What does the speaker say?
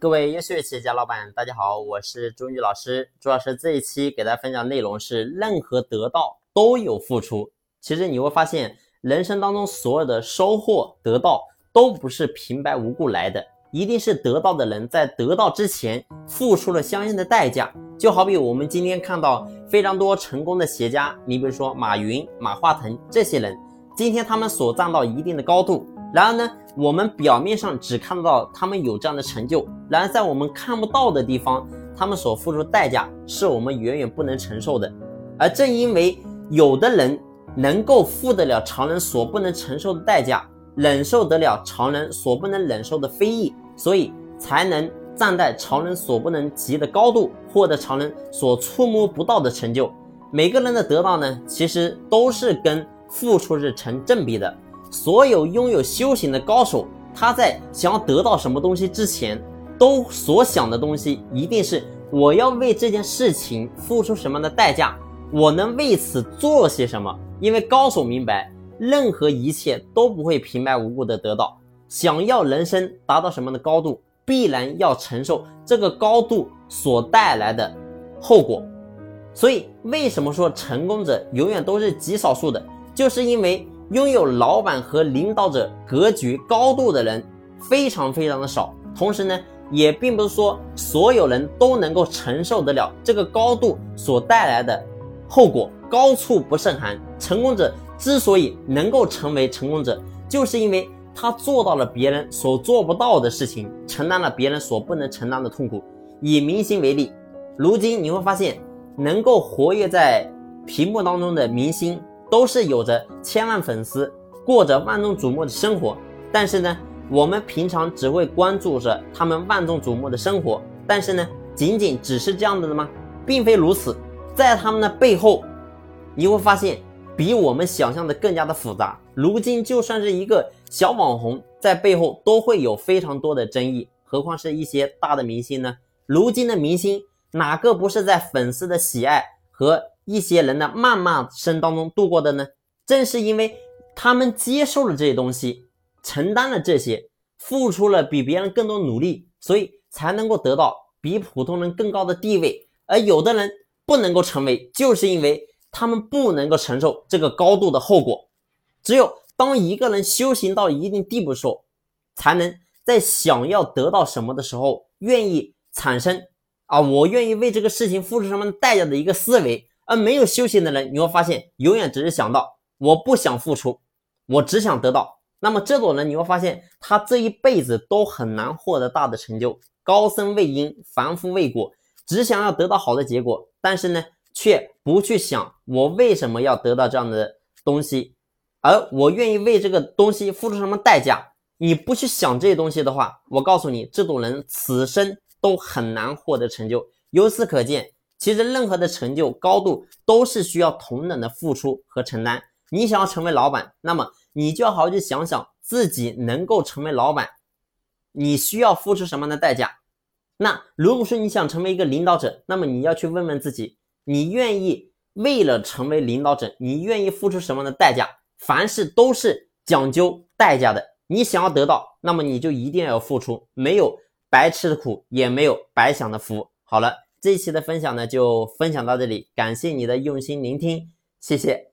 各位优秀企业家老板，大家好，我是朱宇老师。朱老师这一期给大家分享内容是：任何得到都有付出。其实你会发现，人生当中所有的收获得到都不是平白无故来的，一定是得到的人在得到之前付出了相应的代价。就好比我们今天看到非常多成功的企业家，你比如说马云、马化腾这些人，今天他们所站到一定的高度。然而呢，我们表面上只看到他们有这样的成就，然而在我们看不到的地方，他们所付出代价是我们远远不能承受的。而正因为有的人能够付得了常人所不能承受的代价，忍受得了常人所不能忍受的非议，所以才能站在常人所不能及的高度，获得常人所触摸不到的成就。每个人的得到呢，其实都是跟付出是成正比的。所有拥有修行的高手，他在想要得到什么东西之前，都所想的东西一定是我要为这件事情付出什么样的代价，我能为此做些什么？因为高手明白，任何一切都不会平白无故的得到。想要人生达到什么样的高度，必然要承受这个高度所带来的后果。所以，为什么说成功者永远都是极少数的？就是因为。拥有老板和领导者格局高度的人非常非常的少，同时呢，也并不是说所有人都能够承受得了这个高度所带来的后果。高处不胜寒，成功者之所以能够成为成功者，就是因为他做到了别人所做不到的事情，承担了别人所不能承担的痛苦。以明星为例，如今你会发现，能够活跃在屏幕当中的明星。都是有着千万粉丝，过着万众瞩目的生活。但是呢，我们平常只会关注着他们万众瞩目的生活。但是呢，仅仅只是这样子的吗？并非如此，在他们的背后，你会发现比我们想象的更加的复杂。如今就算是一个小网红，在背后都会有非常多的争议，何况是一些大的明星呢？如今的明星哪个不是在粉丝的喜爱和？一些人的谩骂声当中度过的呢，正是因为他们接受了这些东西，承担了这些，付出了比别人更多努力，所以才能够得到比普通人更高的地位。而有的人不能够成为，就是因为他们不能够承受这个高度的后果。只有当一个人修行到一定地步的时候，才能在想要得到什么的时候，愿意产生啊，我愿意为这个事情付出什么代价的一个思维。而没有修行的人，你会发现永远只是想到我不想付出，我只想得到。那么这种人，你会发现他这一辈子都很难获得大的成就。高僧为因，凡夫为果，只想要得到好的结果，但是呢，却不去想我为什么要得到这样的东西，而我愿意为这个东西付出什么代价。你不去想这些东西的话，我告诉你，这种人此生都很难获得成就。由此可见。其实，任何的成就高度都是需要同等的付出和承担。你想要成为老板，那么你就要好好去想想自己能够成为老板，你需要付出什么样的代价？那如果说你想成为一个领导者，那么你要去问问自己，你愿意为了成为领导者，你愿意付出什么样的代价？凡事都是讲究代价的。你想要得到，那么你就一定要付出，没有白吃的苦，也没有白享的福。好了。这一期的分享呢，就分享到这里，感谢你的用心聆听，谢谢。